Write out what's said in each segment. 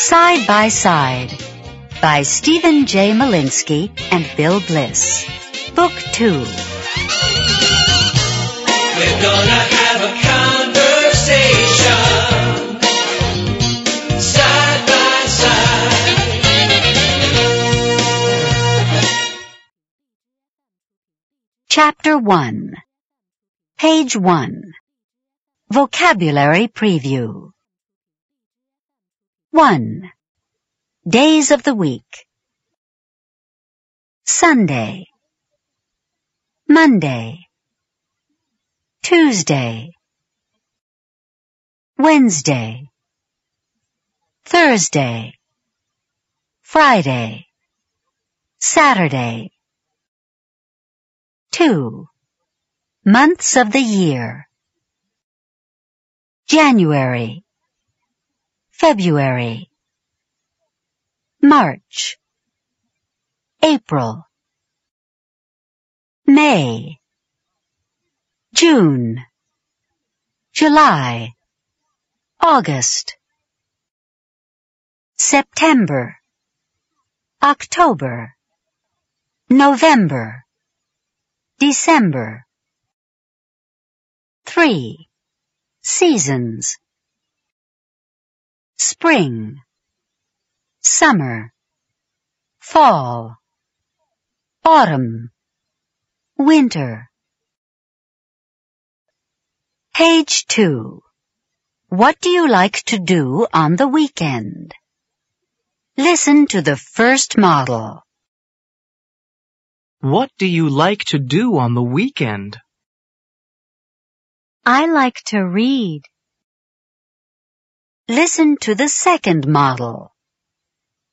Side by Side by Steven J. Molinsky and Bill Bliss. Book 2. We're gonna have a conversation. Side by side. Chapter 1. Page 1. Vocabulary Preview. 1. Days of the week. Sunday. Monday. Tuesday. Wednesday. Thursday. Friday. Saturday. 2. Months of the year. January. February. March. April. May. June. July. August. September. October. November. December. 3. Seasons. Spring. Summer. Fall. Autumn. Winter. Page 2. What do you like to do on the weekend? Listen to the first model. What do you like to do on the weekend? I like to read. Listen to the second model.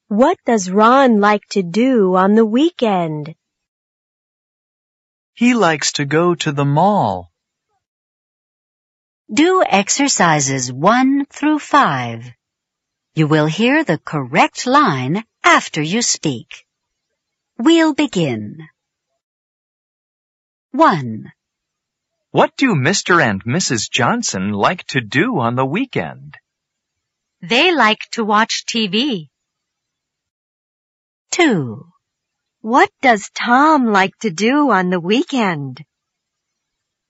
What does Ron like to do on the weekend? He likes to go to the mall. Do exercises 1 through 5. You will hear the correct line after you speak. We'll begin. 1. What do Mr. and Mrs. Johnson like to do on the weekend? They like to watch TV. 2. What does Tom like to do on the weekend?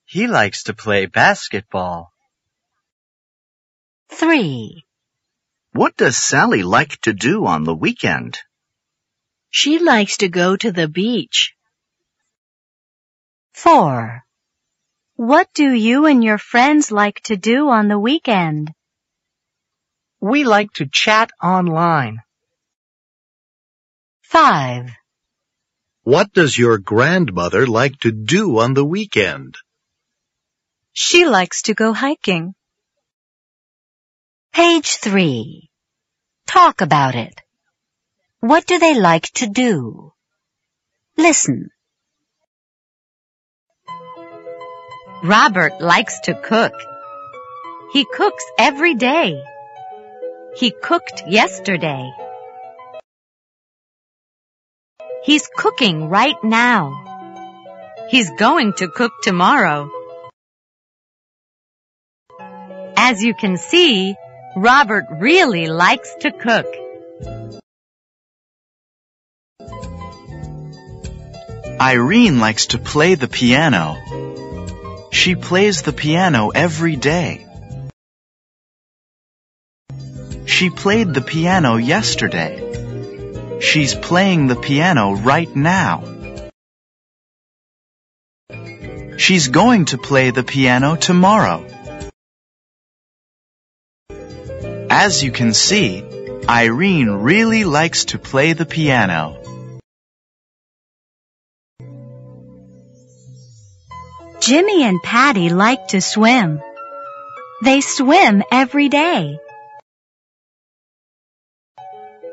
He likes to play basketball. 3. What does Sally like to do on the weekend? She likes to go to the beach. 4. What do you and your friends like to do on the weekend? We like to chat online. 5. What does your grandmother like to do on the weekend? She likes to go hiking. Page 3. Talk about it. What do they like to do? Listen. Robert likes to cook. He cooks every day. He cooked yesterday. He's cooking right now. He's going to cook tomorrow. As you can see, Robert really likes to cook. Irene likes to play the piano. She plays the piano every day. She played the piano yesterday. She's playing the piano right now. She's going to play the piano tomorrow. As you can see, Irene really likes to play the piano. Jimmy and Patty like to swim. They swim every day.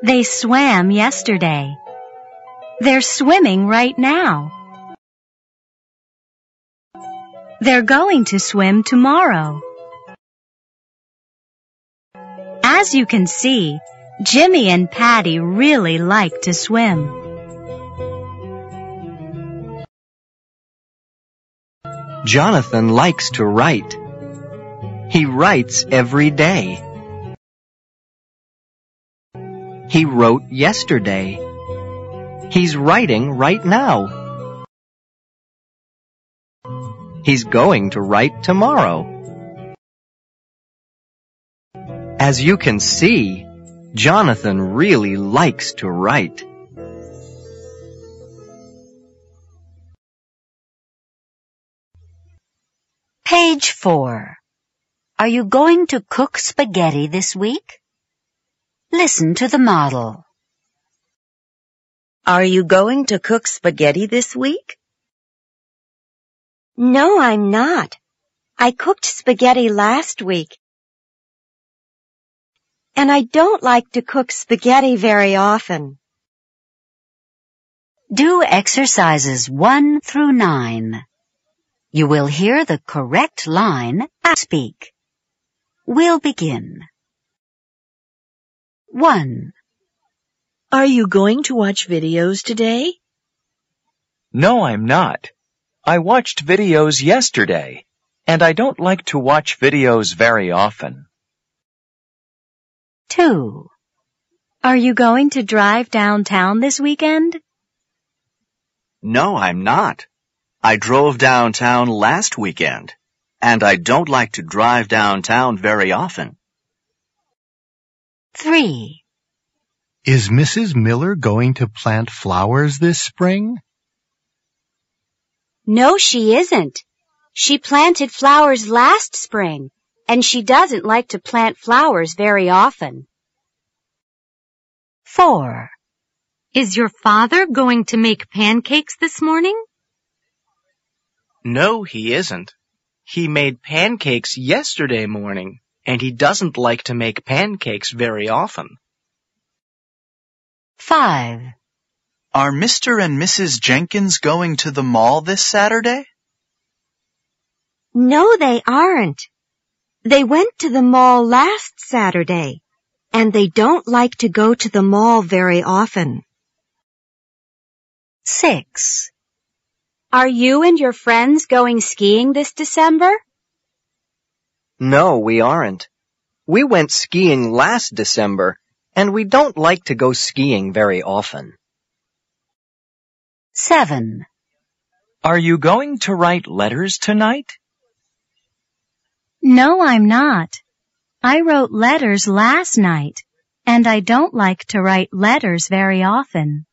They swam yesterday. They're swimming right now. They're going to swim tomorrow. As you can see, Jimmy and Patty really like to swim. Jonathan likes to write. He writes every day. He wrote yesterday. He's writing right now. He's going to write tomorrow. As you can see, Jonathan really likes to write. Page 4. Are you going to cook spaghetti this week? Listen to the model. Are you going to cook spaghetti this week? No, I'm not. I cooked spaghetti last week. And I don't like to cook spaghetti very often. Do exercises 1 through 9. You will hear the correct line and speak. We'll begin. 1. Are you going to watch videos today? No, I'm not. I watched videos yesterday, and I don't like to watch videos very often. 2. Are you going to drive downtown this weekend? No, I'm not. I drove downtown last weekend, and I don't like to drive downtown very often. 3. Is Mrs. Miller going to plant flowers this spring? No, she isn't. She planted flowers last spring, and she doesn't like to plant flowers very often. 4. Is your father going to make pancakes this morning? No, he isn't. He made pancakes yesterday morning, and he doesn't like to make pancakes very often. 5. Are Mr. and Mrs. Jenkins going to the mall this Saturday? No, they aren't. They went to the mall last Saturday, and they don't like to go to the mall very often. 6. Are you and your friends going skiing this December? No, we aren't. We went skiing last December, and we don't like to go skiing very often. 7. Are you going to write letters tonight? No, I'm not. I wrote letters last night, and I don't like to write letters very often.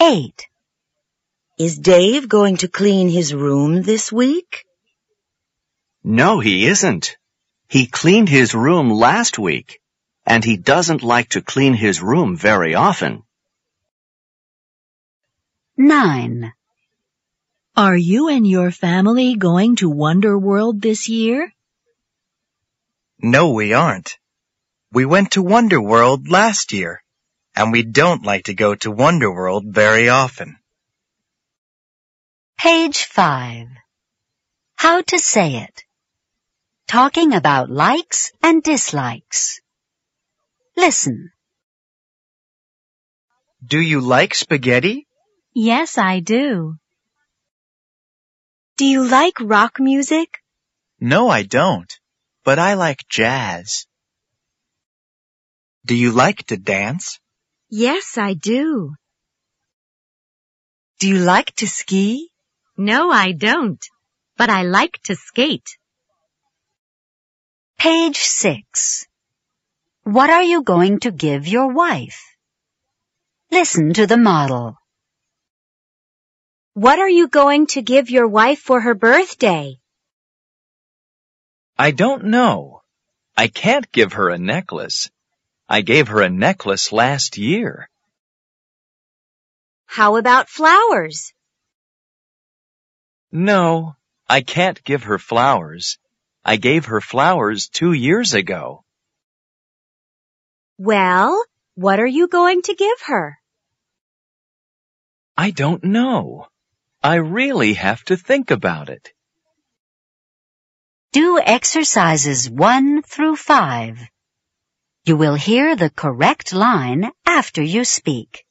8. Is Dave going to clean his room this week? No, he isn't. He cleaned his room last week, and he doesn't like to clean his room very often. 9. Are you and your family going to Wonder World this year? No, we aren't. We went to Wonder World last year, and we don't like to go to Wonder World very often. Page 5. How to say it. Talking about likes and dislikes. Listen. Do you like spaghetti? Yes, I do. Do you like rock music? No, I don't. But I like jazz. Do you like to dance? Yes, I do. Do you like to ski? No, I don't. But I like to skate. Page 6. What are you going to give your wife? Listen to the model. What are you going to give your wife for her birthday? I don't know. I can't give her a necklace. I gave her a necklace last year. How about flowers? No, I can't give her flowers. I gave her flowers two years ago. Well, what are you going to give her? I don't know. I really have to think about it. Do exercises 1 through 5. You will hear the correct line after you speak.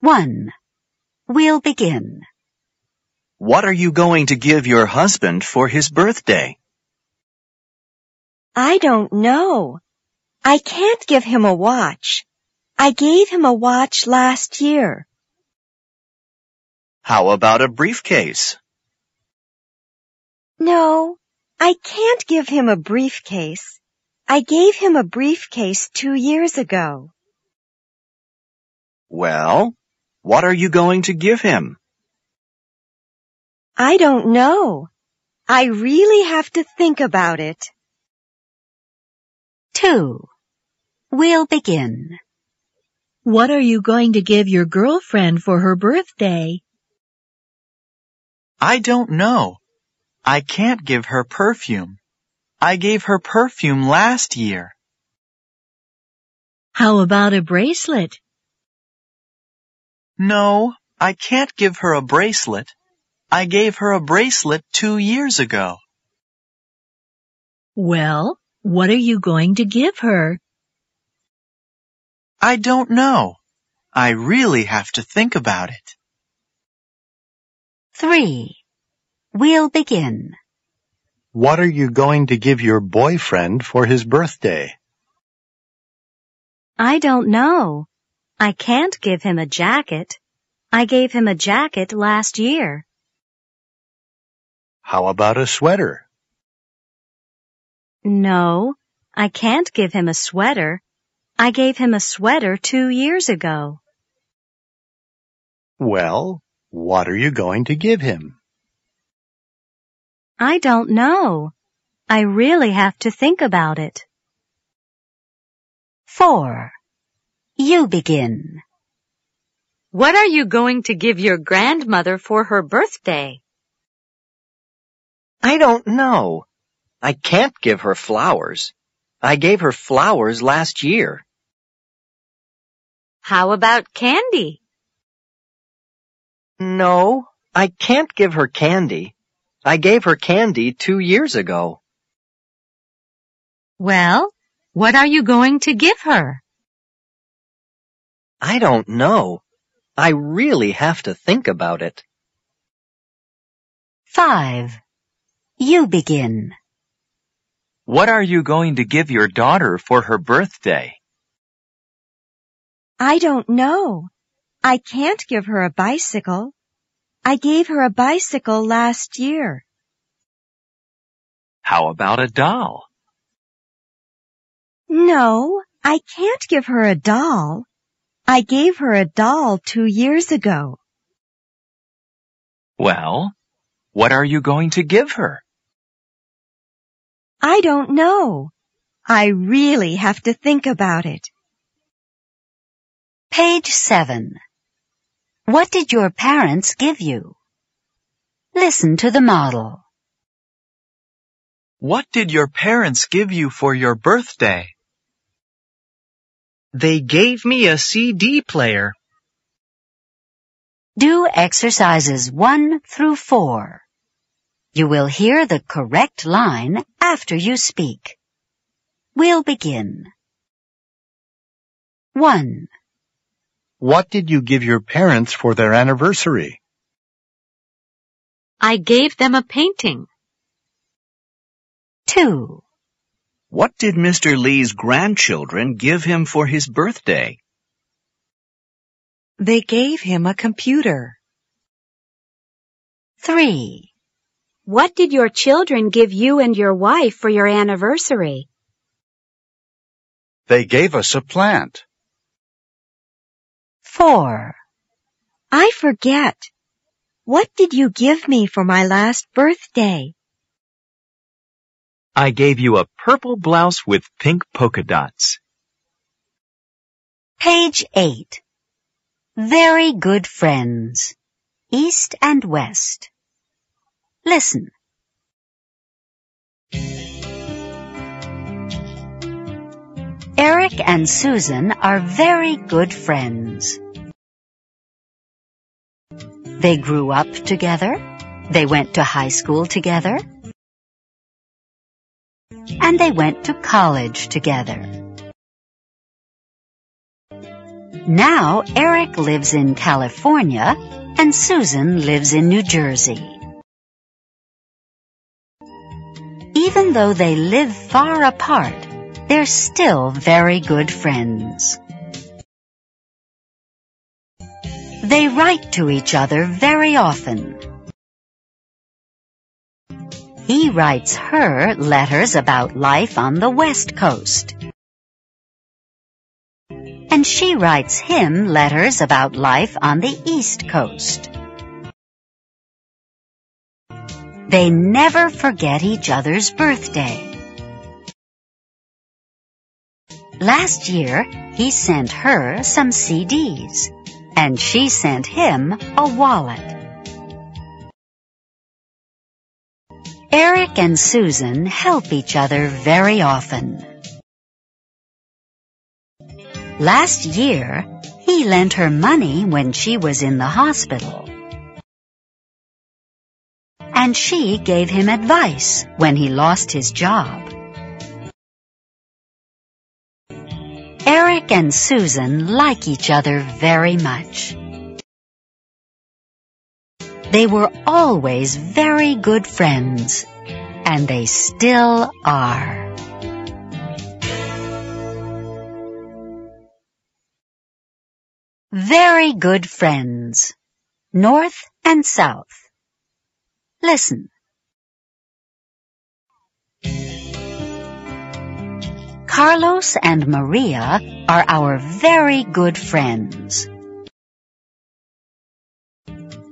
1. We'll begin. What are you going to give your husband for his birthday? I don't know. I can't give him a watch. I gave him a watch last year. How about a briefcase? No, I can't give him a briefcase. I gave him a briefcase two years ago. Well, what are you going to give him? I don't know. I really have to think about it. 2. We'll begin. What are you going to give your girlfriend for her birthday? I don't know. I can't give her perfume. I gave her perfume last year. How about a bracelet? No, I can't give her a bracelet. I gave her a bracelet two years ago. Well, what are you going to give her? I don't know. I really have to think about it. 3. We'll begin. What are you going to give your boyfriend for his birthday? I don't know. I can't give him a jacket. I gave him a jacket last year. How about a sweater? No, I can't give him a sweater. I gave him a sweater two years ago. Well, what are you going to give him? I don't know. I really have to think about it. 4. You begin. What are you going to give your grandmother for her birthday? I don't know. I can't give her flowers. I gave her flowers last year. How about candy? No, I can't give her candy. I gave her candy two years ago. Well, what are you going to give her? I don't know. I really have to think about it. 5. You begin. What are you going to give your daughter for her birthday? I don't know. I can't give her a bicycle. I gave her a bicycle last year. How about a doll? No, I can't give her a doll. I gave her a doll two years ago. Well, what are you going to give her? I don't know. I really have to think about it. Page 7. What did your parents give you? Listen to the model. What did your parents give you for your birthday? They gave me a CD player. Do exercises 1 through 4. You will hear the correct line after you speak. We'll begin. 1. What did you give your parents for their anniversary? I gave them a painting. 2. What did Mr. Lee's grandchildren give him for his birthday? They gave him a computer. 3. What did your children give you and your wife for your anniversary? They gave us a plant. 4. I forget. What did you give me for my last birthday? I gave you a purple blouse with pink polka dots. Page 8. Very good friends. East and West. Listen. Eric and Susan are very good friends. They grew up together. They went to high school together. And they went to college together. Now Eric lives in California and Susan lives in New Jersey. Even though they live far apart, they're still very good friends. They write to each other very often. He writes her letters about life on the West Coast. And she writes him letters about life on the East Coast. They never forget each other's birthday. Last year, he sent her some CDs, and she sent him a wallet. Eric and Susan help each other very often. Last year, he lent her money when she was in the hospital. And she gave him advice when he lost his job. Eric and Susan like each other very much. They were always very good friends, and they still are. Very good friends, North and South. Listen. Carlos and Maria are our very good friends.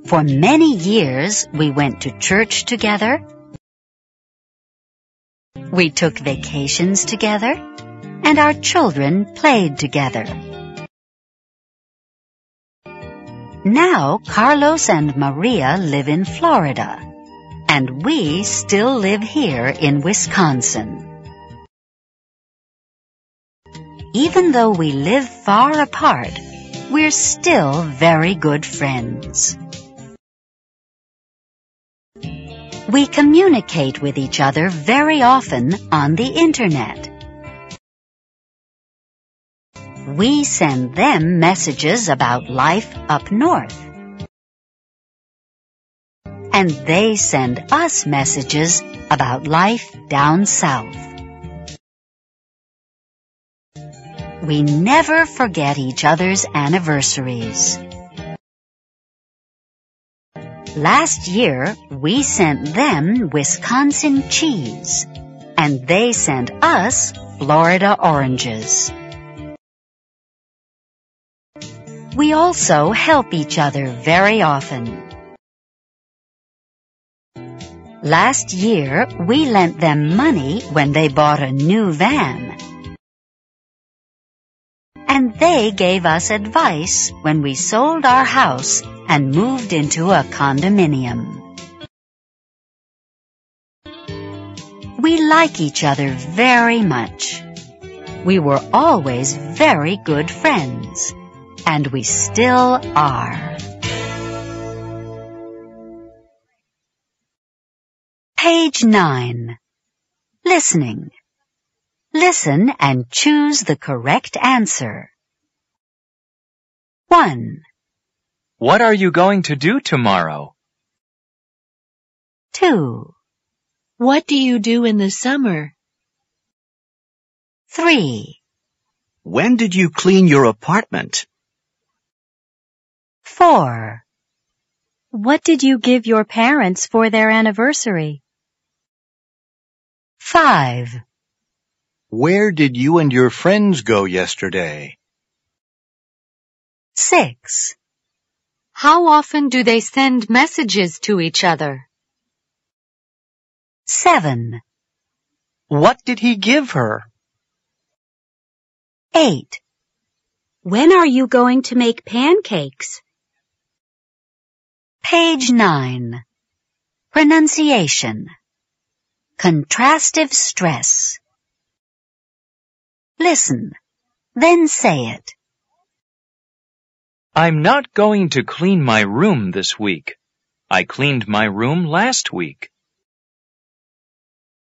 For many years, we went to church together. We took vacations together, and our children played together. Now, Carlos and Maria live in Florida, and we still live here in Wisconsin. Even though we live far apart, we're still very good friends. We communicate with each other very often on the internet. We send them messages about life up north. And they send us messages about life down south. We never forget each other's anniversaries. Last year, we sent them Wisconsin cheese, and they sent us Florida oranges. We also help each other very often. Last year, we lent them money when they bought a new van and they gave us advice when we sold our house and moved into a condominium. We like each other very much. We were always very good friends, and we still are. Page 9. Listening. Listen and choose the correct answer. 1, What are you going to do tomorrow? 2, What do you do in the summer? 3, When did you clean your apartment? 4, What did you give your parents for their anniversary? 5, Where did you and your friends go yesterday? 6, How often do they send messages to each other? 7, What did he give her? 8, When are you going to make pancakes? Page 9. Pronunciation. Contrastive stress. Listen, then say it. I'm not going to clean my room this week. I cleaned my room last week.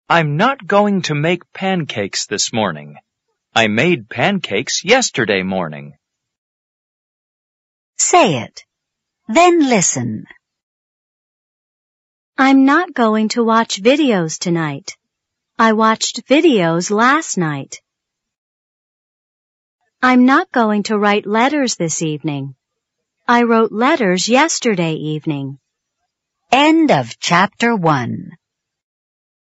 I'm not going to make pancakes this morning. I made pancakes yesterday morning. Say it. Then listen. I'm not going to watch videos tonight. I watched videos last night. I'm not going to write letters this evening. I wrote letters yesterday evening. End of chapter one.